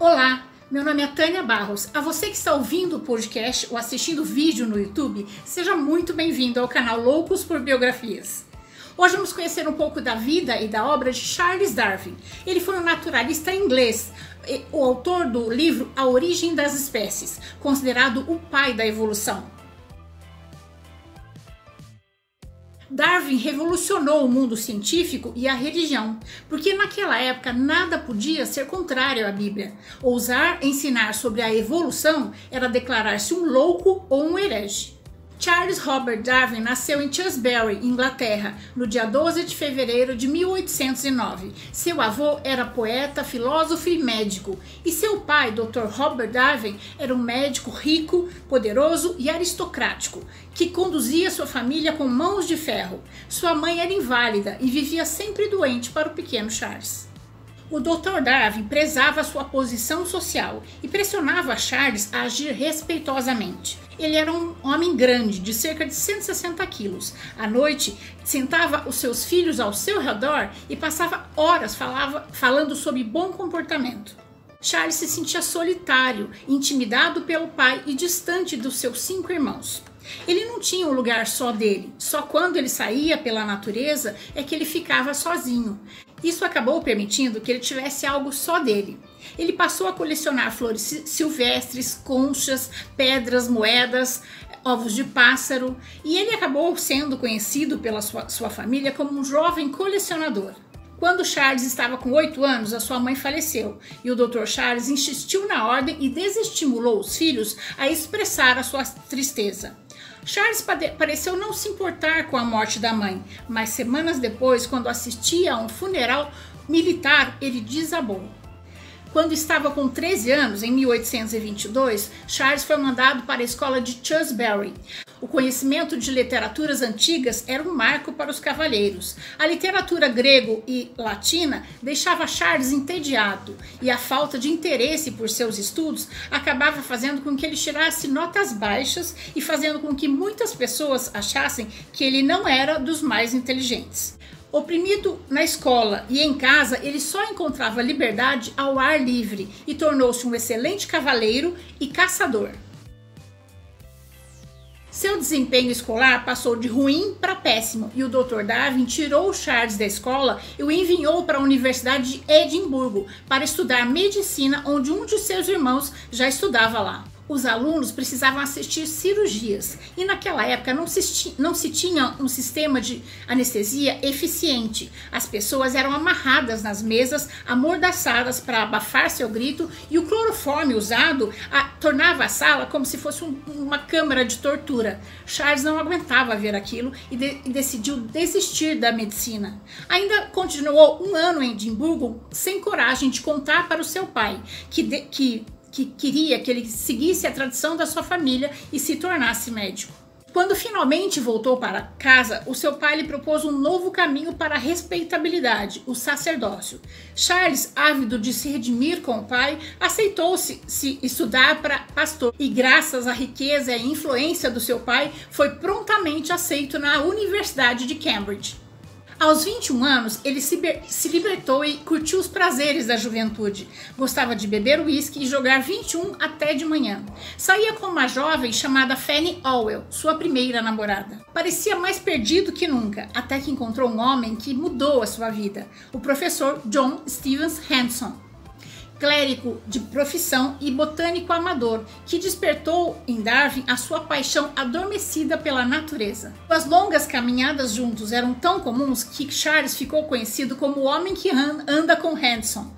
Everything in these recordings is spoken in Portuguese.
Olá, meu nome é Tânia Barros. A você que está ouvindo o podcast ou assistindo o vídeo no YouTube, seja muito bem-vindo ao canal Loucos por Biografias. Hoje vamos conhecer um pouco da vida e da obra de Charles Darwin. Ele foi um naturalista inglês, o autor do livro A Origem das Espécies, considerado o pai da evolução. Darwin revolucionou o mundo científico e a religião, porque naquela época nada podia ser contrário à Bíblia. Ousar ensinar sobre a evolução era declarar-se um louco ou um herege. Charles Robert Darwin nasceu em Shrewsbury, Inglaterra, no dia 12 de fevereiro de 1809. Seu avô era poeta, filósofo e médico, e seu pai, Dr. Robert Darwin, era um médico rico, poderoso e aristocrático, que conduzia sua família com mãos de ferro. Sua mãe era inválida e vivia sempre doente para o pequeno Charles. O Dr. Darwin prezava sua posição social e pressionava Charles a agir respeitosamente. Ele era um homem grande, de cerca de 160 quilos. À noite, sentava os seus filhos ao seu redor e passava horas falava, falando sobre bom comportamento. Charles se sentia solitário, intimidado pelo pai e distante dos seus cinco irmãos. Ele não tinha um lugar só dele, só quando ele saía pela natureza é que ele ficava sozinho. Isso acabou permitindo que ele tivesse algo só dele. Ele passou a colecionar flores silvestres, conchas, pedras, moedas, ovos de pássaro, e ele acabou sendo conhecido pela sua, sua família como um jovem colecionador. Quando Charles estava com oito anos, a sua mãe faleceu e o Dr. Charles insistiu na ordem e desestimulou os filhos a expressar a sua tristeza. Charles pareceu não se importar com a morte da mãe, mas semanas depois, quando assistia a um funeral militar, ele desabou. Quando estava com 13 anos, em 1822, Charles foi mandado para a escola de Shrewsbury. O conhecimento de literaturas antigas era um marco para os cavalheiros. A literatura grego e latina deixava Charles entediado, e a falta de interesse por seus estudos acabava fazendo com que ele tirasse notas baixas e fazendo com que muitas pessoas achassem que ele não era dos mais inteligentes. Oprimido na escola e em casa, ele só encontrava liberdade ao ar livre e tornou-se um excelente cavaleiro e caçador. Seu desempenho escolar passou de ruim para péssimo e o Dr. Darwin tirou Charles da escola e o enviou para a Universidade de Edimburgo para estudar medicina, onde um de seus irmãos já estudava lá os alunos precisavam assistir cirurgias e naquela época não se, não se tinha um sistema de anestesia eficiente. As pessoas eram amarradas nas mesas, amordaçadas para abafar seu grito e o cloroforme usado a, tornava a sala como se fosse um, uma câmara de tortura. Charles não aguentava ver aquilo e, de, e decidiu desistir da medicina. Ainda continuou um ano em Edimburgo sem coragem de contar para o seu pai que, de, que que queria que ele seguisse a tradição da sua família e se tornasse médico. Quando finalmente voltou para casa, o seu pai lhe propôs um novo caminho para a respeitabilidade, o sacerdócio. Charles, ávido de se redimir com o pai, aceitou-se se estudar para pastor e, graças à riqueza e influência do seu pai, foi prontamente aceito na Universidade de Cambridge. Aos 21 anos, ele se, se libertou e curtiu os prazeres da juventude. Gostava de beber uísque e jogar 21 até de manhã. Saía com uma jovem chamada Fanny Owell, sua primeira namorada. Parecia mais perdido que nunca, até que encontrou um homem que mudou a sua vida, o professor John Stevens Hanson clérigo de profissão e botânico amador, que despertou em Darwin a sua paixão adormecida pela natureza. As longas caminhadas juntos eram tão comuns que Charles ficou conhecido como o homem que anda com Hanson.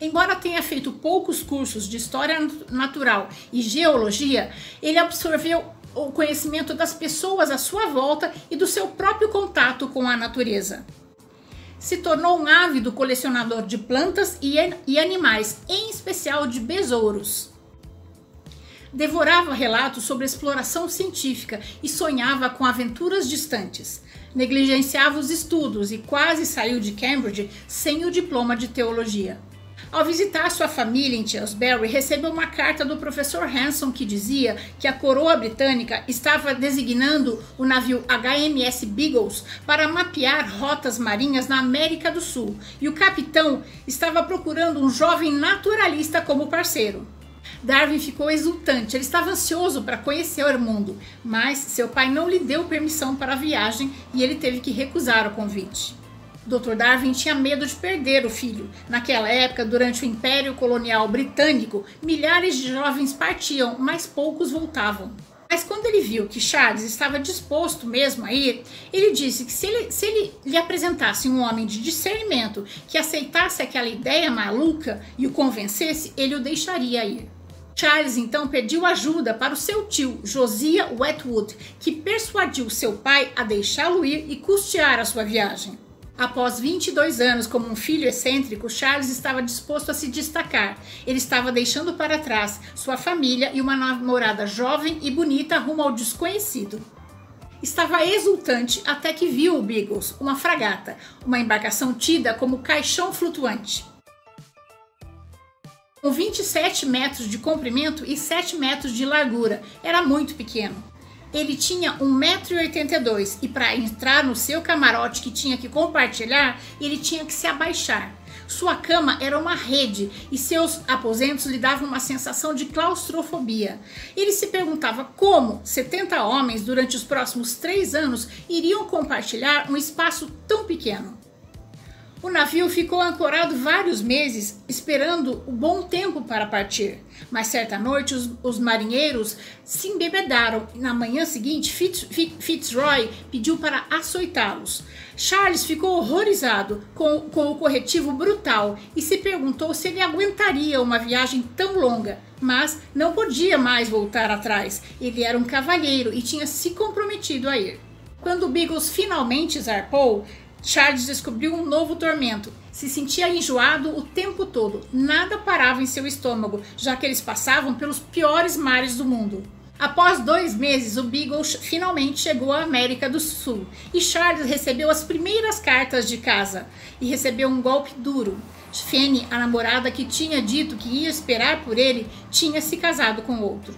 Embora tenha feito poucos cursos de história natural e geologia, ele absorveu o conhecimento das pessoas à sua volta e do seu próprio contato com a natureza se tornou um ávido colecionador de plantas e, e animais, em especial de besouros. Devorava relatos sobre exploração científica e sonhava com aventuras distantes. Negligenciava os estudos e quase saiu de Cambridge sem o diploma de teologia. Ao visitar sua família em Salisbury, recebeu uma carta do professor Hanson que dizia que a coroa britânica estava designando o navio HMS Beagles para mapear rotas marinhas na América do Sul e o capitão estava procurando um jovem naturalista como parceiro. Darwin ficou exultante, ele estava ansioso para conhecer o mundo, mas seu pai não lhe deu permissão para a viagem e ele teve que recusar o convite. Dr. Darwin tinha medo de perder o filho. Naquela época, durante o Império Colonial Britânico, milhares de jovens partiam, mas poucos voltavam. Mas quando ele viu que Charles estava disposto mesmo a ir, ele disse que se ele, se ele lhe apresentasse um homem de discernimento que aceitasse aquela ideia maluca e o convencesse, ele o deixaria ir. Charles então pediu ajuda para o seu tio, Josiah Wetwood, que persuadiu seu pai a deixá-lo ir e custear a sua viagem. Após 22 anos como um filho excêntrico, Charles estava disposto a se destacar. Ele estava deixando para trás sua família e uma namorada jovem e bonita rumo ao desconhecido. Estava exultante até que viu o Beagles, uma fragata, uma embarcação tida como caixão flutuante. Com 27 metros de comprimento e 7 metros de largura, era muito pequeno ele tinha 1,82m e para entrar no seu camarote que tinha que compartilhar, ele tinha que se abaixar. Sua cama era uma rede e seus aposentos lhe davam uma sensação de claustrofobia. Ele se perguntava como 70 homens, durante os próximos três anos, iriam compartilhar um espaço tão pequeno. O navio ficou ancorado vários meses, esperando o bom tempo para partir. Mas certa noite os, os marinheiros se embebedaram na manhã seguinte Fitz, Fitzroy pediu para açoitá-los. Charles ficou horrorizado com, com o corretivo brutal e se perguntou se ele aguentaria uma viagem tão longa. Mas não podia mais voltar atrás. Ele era um cavalheiro e tinha se comprometido a ir. Quando Beagles finalmente zarpou, Charles descobriu um novo tormento. Se sentia enjoado o tempo todo. Nada parava em seu estômago, já que eles passavam pelos piores mares do mundo. Após dois meses, o Beagle finalmente chegou à América do Sul e Charles recebeu as primeiras cartas de casa e recebeu um golpe duro. Fanny, a namorada que tinha dito que ia esperar por ele, tinha se casado com outro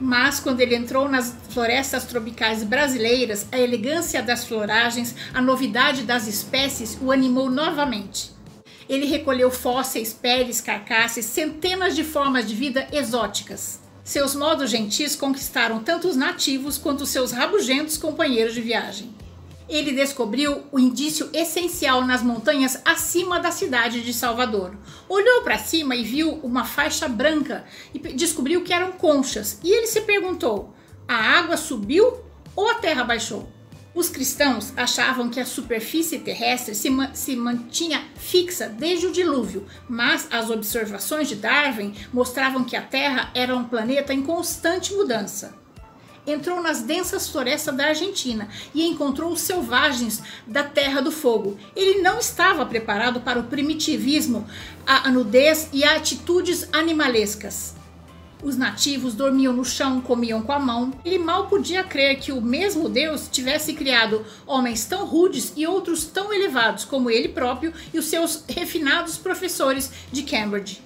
mas quando ele entrou nas florestas tropicais brasileiras, a elegância das floragens, a novidade das espécies o animou novamente. Ele recolheu fósseis, peles, carcaças, centenas de formas de vida exóticas. Seus modos gentis conquistaram tanto os nativos quanto seus rabugentos companheiros de viagem ele descobriu o indício essencial nas montanhas acima da cidade de Salvador. Olhou para cima e viu uma faixa branca e descobriu que eram conchas. E ele se perguntou: a água subiu ou a terra baixou? Os cristãos achavam que a superfície terrestre se, ma se, mantinha fixa desde o dilúvio, mas as observações de Darwin mostravam que a Terra era um planeta em constante mudança entrou nas densas florestas da Argentina e encontrou os selvagens da Terra do Fogo. Ele não estava preparado para o primitivismo, a nudez e atitudes animalescas. Os nativos dormiam no chão, comiam com a mão. Ele mal podia crer que o mesmo Deus tivesse criado homens tão rudes e outros tão elevados como ele próprio e os seus refinados professores de Cambridge.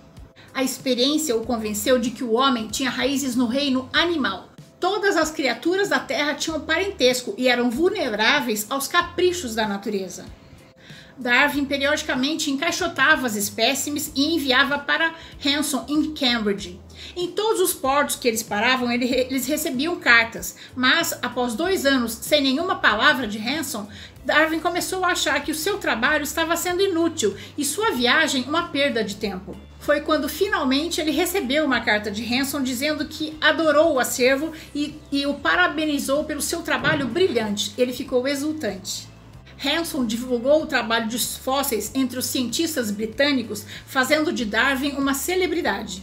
A experiência o convenceu de que o homem tinha raízes no reino animal Todas as criaturas da Terra tinham parentesco e eram vulneráveis aos caprichos da natureza. Darwin periodicamente encaixotava as espécimes e enviava para Hanson em Cambridge. Em todos os portos que eles paravam, eles recebiam cartas, mas após dois anos sem nenhuma palavra de Hanson, Darwin começou a achar que o seu trabalho estava sendo inútil e sua viagem uma perda de tempo foi quando finalmente ele recebeu uma carta de Hanson dizendo que adorou o acervo e, e o parabenizou pelo seu trabalho brilhante. Ele ficou exultante. Hanson divulgou o trabalho dos fósseis entre os cientistas britânicos, fazendo de Darwin uma celebridade.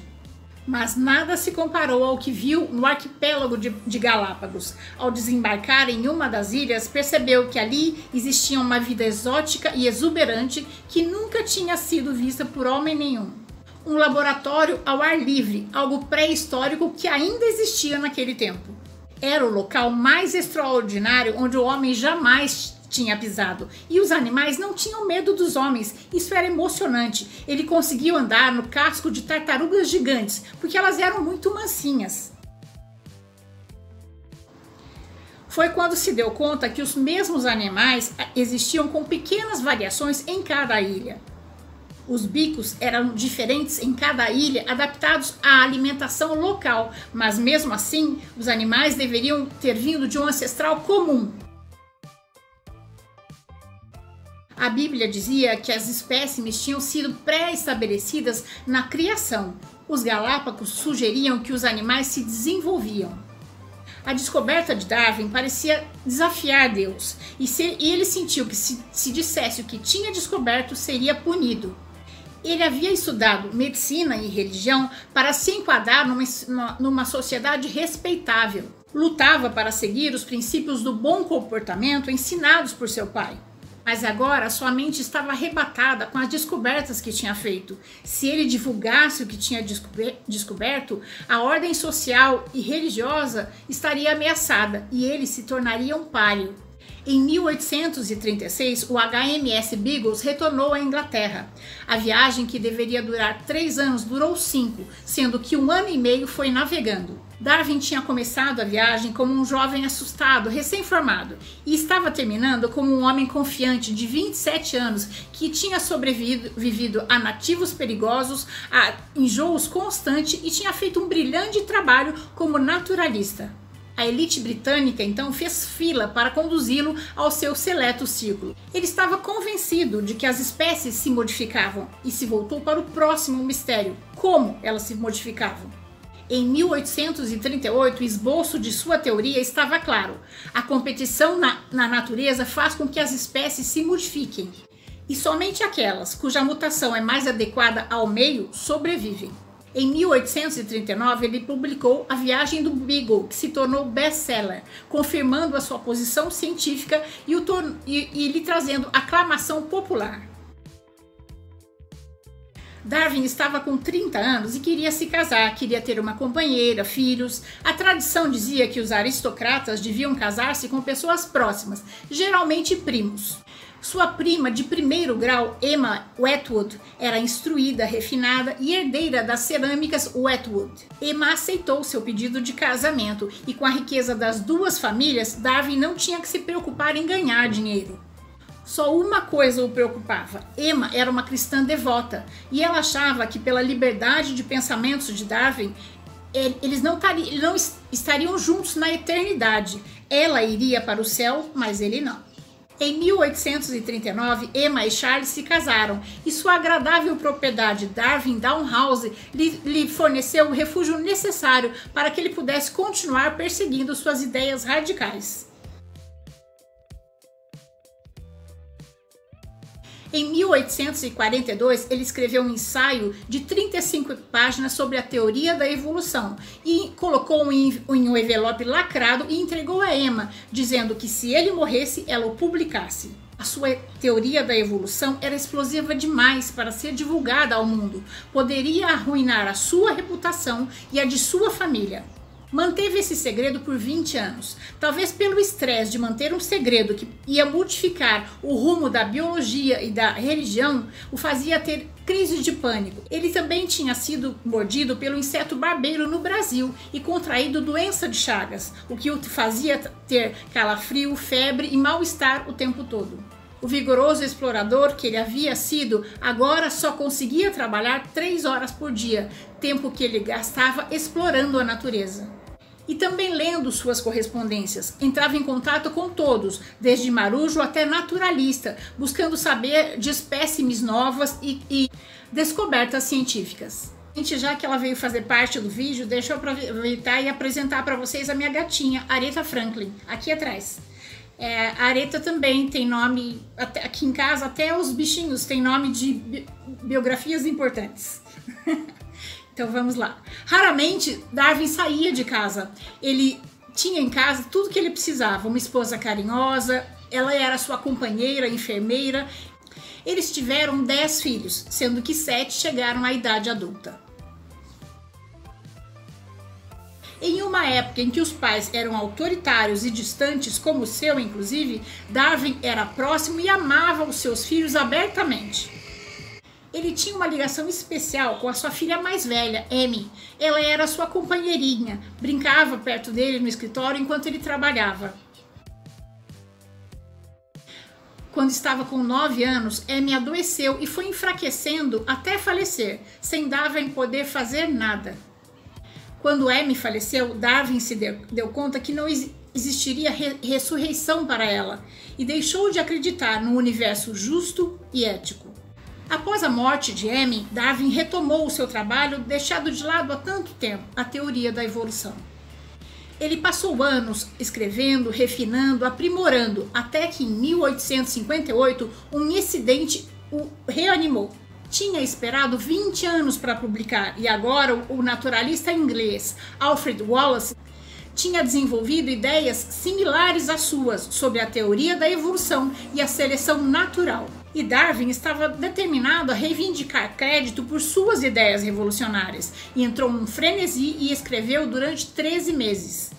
Mas nada se comparou ao que viu no arquipélago de, de, Galápagos. Ao desembarcar em uma das ilhas, percebeu que ali existia uma vida exótica e exuberante que nunca tinha sido vista por homem nenhum um laboratório ao ar livre, algo pré-histórico que ainda existia naquele tempo. Era o local mais extraordinário onde o homem jamais tinha pisado. E os animais não tinham medo dos homens. Isso era emocionante. Ele conseguiu andar no casco de tartarugas gigantes, porque elas eram muito mansinhas. Foi quando se deu conta que os mesmos animais existiam com pequenas variações em cada ilha. Os bicos eram diferentes em cada ilha, adaptados à alimentação local, mas mesmo assim, os animais deveriam ter vindo de um ancestral comum. A Bíblia dizia que as espécimes tinham sido pré-estabelecidas na criação. Os Galápagos sugeriam que os animais se desenvolviam. A descoberta de Darwin parecia desafiar Deus, e, se, e ele sentiu que se, se dissesse o que tinha descoberto, seria punido. Ele havia estudado medicina e religião para se enquadrar numa, numa sociedade respeitável. Lutava para seguir os princípios do bom comportamento ensinados por seu pai. Mas agora sua mente estava arrebatada com as descobertas que tinha feito. Se ele divulgasse o que tinha descoberto, a ordem social e religiosa estaria ameaçada e ele se tornaria um páreo. Em 1836, o HMS Beagles retornou à Inglaterra. A viagem, que deveria durar três anos, durou cinco, sendo que um ano e meio foi navegando. Darwin tinha começado a viagem como um jovem assustado, recém-formado, e estava terminando como um homem confiante de 27 anos que tinha sobrevivido a nativos perigosos, a enjoos constantes e tinha feito um brilhante trabalho como naturalista. A elite britânica então fez fila para conduzi-lo ao seu seleto círculo. Ele estava convencido de que as espécies se modificavam e se voltou para o próximo mistério: como elas se modificavam. Em 1838, o esboço de sua teoria estava claro. A competição na, na natureza faz com que as espécies se modifiquem. E somente aquelas cuja mutação é mais adequada ao meio sobrevivem. Em 1839, ele publicou A Viagem do Beagle, que se tornou best-seller, confirmando a sua posição científica e, o e, e lhe trazendo aclamação popular. Darwin estava com 30 anos e queria se casar, queria ter uma companheira, filhos. A tradição dizia que os aristocratas deviam casar-se com pessoas próximas, geralmente primos. Sua prima de primeiro grau, Emma Wetwood, era instruída, refinada e herdeira das cerâmicas Wetwood. Emma aceitou seu pedido de casamento e, com a riqueza das duas famílias, Darwin não tinha que se preocupar em ganhar dinheiro. Só uma coisa o preocupava: Emma era uma cristã devota e ela achava que, pela liberdade de pensamentos de Darwin, eles não, não estariam juntos na eternidade. Ela iria para o céu, mas ele não. Em 1839, Emma e Charles se casaram e sua agradável propriedade Darwin Downhouse lhe, lhe forneceu o refúgio necessário para que ele pudesse continuar perseguindo suas ideias radicais. Em 1842, ele escreveu um ensaio de 35 páginas sobre a teoria da evolução e colocou em um envelope lacrado e entregou a Emma, dizendo que se ele morresse, ela o publicasse. A sua teoria da evolução era explosiva demais para ser divulgada ao mundo. Poderia arruinar a sua reputação e a de sua família manteve esse segredo por 20 anos. Talvez pelo estresse de manter um segredo que ia modificar o rumo da biologia e da religião, o fazia ter crises de pânico. Ele também tinha sido mordido pelo inseto barbeiro no Brasil e contraído doença de Chagas, o que o fazia ter calafrio, febre e mal-estar o tempo todo. O vigoroso explorador que ele havia sido agora só conseguia trabalhar três horas por dia, tempo que ele gastava explorando a natureza e também lendo suas correspondências. Entrava em contato com todos, desde marujo até naturalista, buscando saber de espécimes novas e, e descobertas científicas. Já que ela veio fazer parte do vídeo, deixa eu aproveitar e apresentar para vocês a minha gatinha, Aretha Franklin, aqui atrás. É, a Areta também tem nome, até, aqui em casa, até os bichinhos têm nome de bi biografias importantes. Então vamos lá. Raramente Darwin saía de casa. Ele tinha em casa tudo que ele precisava: uma esposa carinhosa, ela era sua companheira, enfermeira. Eles tiveram dez filhos, sendo que sete chegaram à idade adulta. Em uma época em que os pais eram autoritários e distantes, como o seu, inclusive, Darwin era próximo e amava os seus filhos abertamente. Ele tinha uma ligação especial com a sua filha mais velha, Amy. Ela era sua companheirinha, brincava perto dele no escritório enquanto ele trabalhava. Quando estava com 9 anos, Amy adoeceu e foi enfraquecendo até falecer, sem Darwin poder fazer nada. Quando Amy faleceu, Darwin se deu, deu conta que não existiria re ressurreição para ela e deixou de acreditar no universo justo e ético. Após a morte de Amy, Darwin retomou o seu trabalho deixado de lado há tanto tempo, a teoria da evolução. Ele passou anos escrevendo, refinando, aprimorando, até que em 1858 um incidente o reanimou. Tinha esperado 20 anos para publicar e agora o naturalista inglês Alfred Wallace tinha desenvolvido ideias similares às suas sobre a teoria da evolução e a seleção natural e Darwin estava determinado a reivindicar crédito por suas ideias revolucionárias e entrou num frenesi e escreveu durante 13 meses.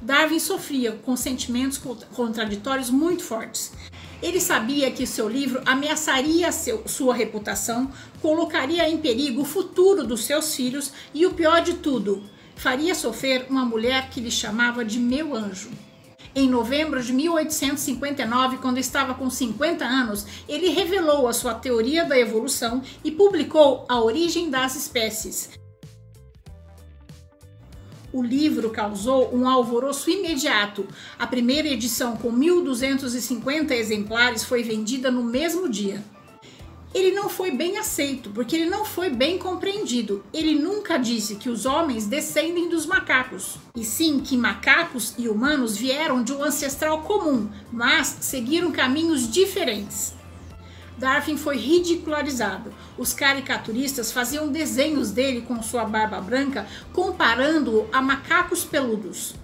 Darwin sofria com sentimentos contraditórios muito fortes. Ele sabia que seu livro ameaçaria seu, sua reputação, colocaria em perigo o futuro dos seus filhos e, o pior de tudo, faria sofrer uma mulher que lhe chamava de meu anjo. Em novembro de 1859, quando estava com 50 anos, ele revelou a sua teoria da evolução e publicou A Origem das Espécies. O livro causou um alvoroço imediato. A primeira edição, com 1.250 exemplares, foi vendida no mesmo dia ele não foi bem aceito, porque ele não foi bem compreendido. Ele nunca disse que os homens descendem dos macacos, e sim que macacos e humanos vieram de um ancestral comum, mas seguiram caminhos diferentes. Darwin foi ridicularizado. Os caricaturistas faziam desenhos dele com sua barba branca, comparando-o a macacos peludos.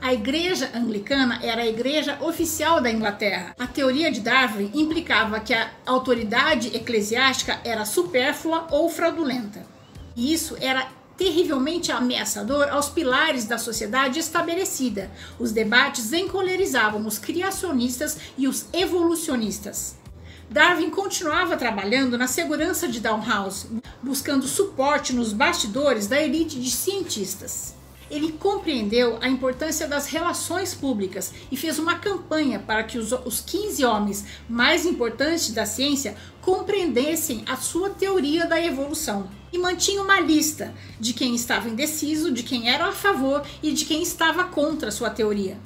A igreja anglicana era a igreja oficial da Inglaterra. A teoria de Darwin implicava que a autoridade eclesiástica era supérflua ou fraudulenta. E isso era terrivelmente ameaçador aos pilares da sociedade estabelecida. Os debates encolerizavam os criacionistas e os evolucionistas. Darwin continuava trabalhando na segurança de Downhouse, buscando suporte nos bastidores da elite de cientistas ele compreendeu a importância das relações públicas e fez uma campanha para que os, os 15 homens mais importantes da ciência compreendessem a sua teoria da evolução. E mantinha uma lista de quem estava indeciso, de quem era a favor e de quem estava contra a sua teoria.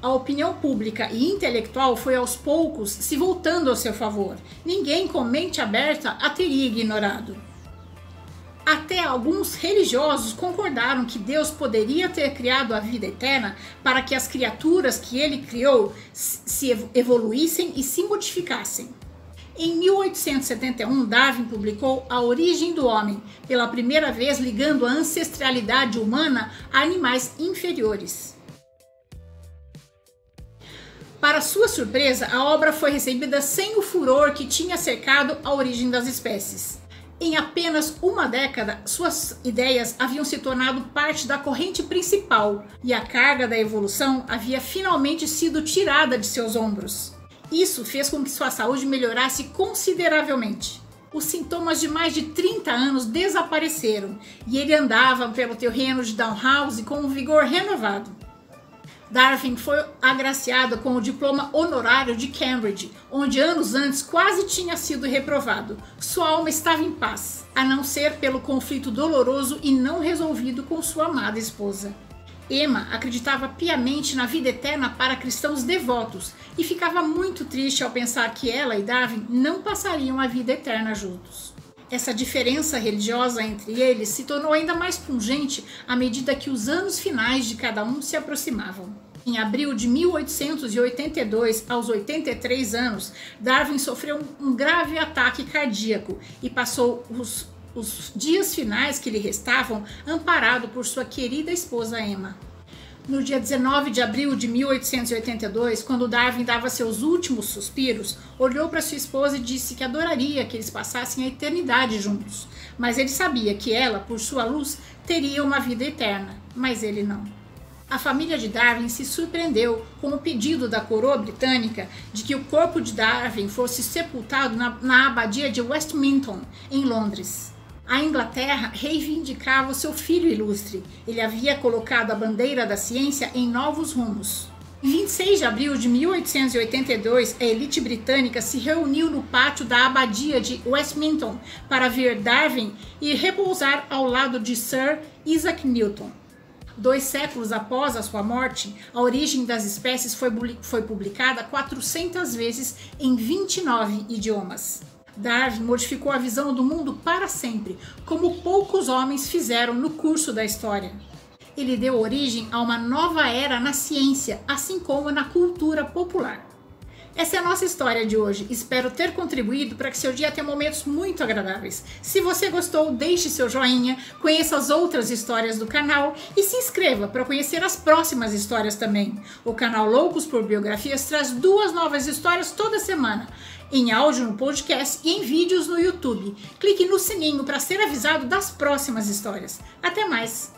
A opinião pública e intelectual foi aos poucos se voltando ao seu favor. Ninguém com mente aberta a teria ignorado. Até alguns religiosos concordaram que Deus poderia ter criado a vida eterna para que as criaturas que ele criou se evoluíssem e se modificassem. Em 1871, Darwin publicou A Origem do Homem, pela primeira vez ligando a ancestralidade humana a animais inferiores. Para sua surpresa, a obra foi recebida sem o furor que tinha cercado a origem das espécies. Em apenas uma década, suas ideias haviam se tornado parte da corrente principal e a carga da evolução havia finalmente sido tirada de seus ombros. Isso fez com que sua saúde melhorasse consideravelmente. Os sintomas de mais de 30 anos desapareceram e ele andava pelo terreno de Downhouse com um vigor renovado. Darwin foi agraciado com o diploma honorário de Cambridge, onde anos antes quase tinha sido reprovado. Sua alma estava em paz, a não ser pelo conflito doloroso e não resolvido com sua amada esposa. Emma acreditava piamente na vida eterna para cristãos devotos e ficava muito triste ao pensar que ela e Darwin não passariam a vida eterna juntos. Essa diferença religiosa entre eles se tornou ainda mais pungente à medida que os anos finais de cada um se aproximavam. Em abril de 1882, aos 83 anos, Darwin sofreu um grave ataque cardíaco e passou os, os dias finais que lhe restavam amparado por sua querida esposa Emma. No dia 19 de abril de 1882, quando Darwin dava seus últimos suspiros, olhou para sua esposa e disse que adoraria que eles passassem a eternidade juntos. mas ele sabia que ela, por sua luz, teria uma vida eterna, mas ele não. A família de Darwin se surpreendeu com o pedido da coroa britânica de que o corpo de Darwin fosse sepultado na, na abadia de Westminster, em Londres. A Inglaterra reivindicava seu filho ilustre. Ele havia colocado a bandeira da ciência em novos rumos. Em 26 de abril de 1882, a elite britânica se reuniu no pátio da abadia de Westminster para ver Darwin e repousar ao lado de Sir Isaac Newton. Dois séculos após a sua morte, a origem das espécies foi, foi publicada 400 vezes em 29 idiomas. Darwin modificou a visão do mundo para sempre, como poucos homens fizeram no curso da história. Ele deu origem a uma nova era na ciência, assim como na cultura popular. Essa é a nossa história de hoje. Espero ter contribuído para que seu dia tenha momentos muito agradáveis. Se você gostou, deixe seu joinha, conheça as outras histórias do canal e se inscreva para conhecer as próximas histórias também. O canal Loucos por Biografias traz duas novas histórias toda semana, em áudio no podcast e em vídeos no YouTube. Clique no sininho para ser avisado das próximas histórias. Até mais!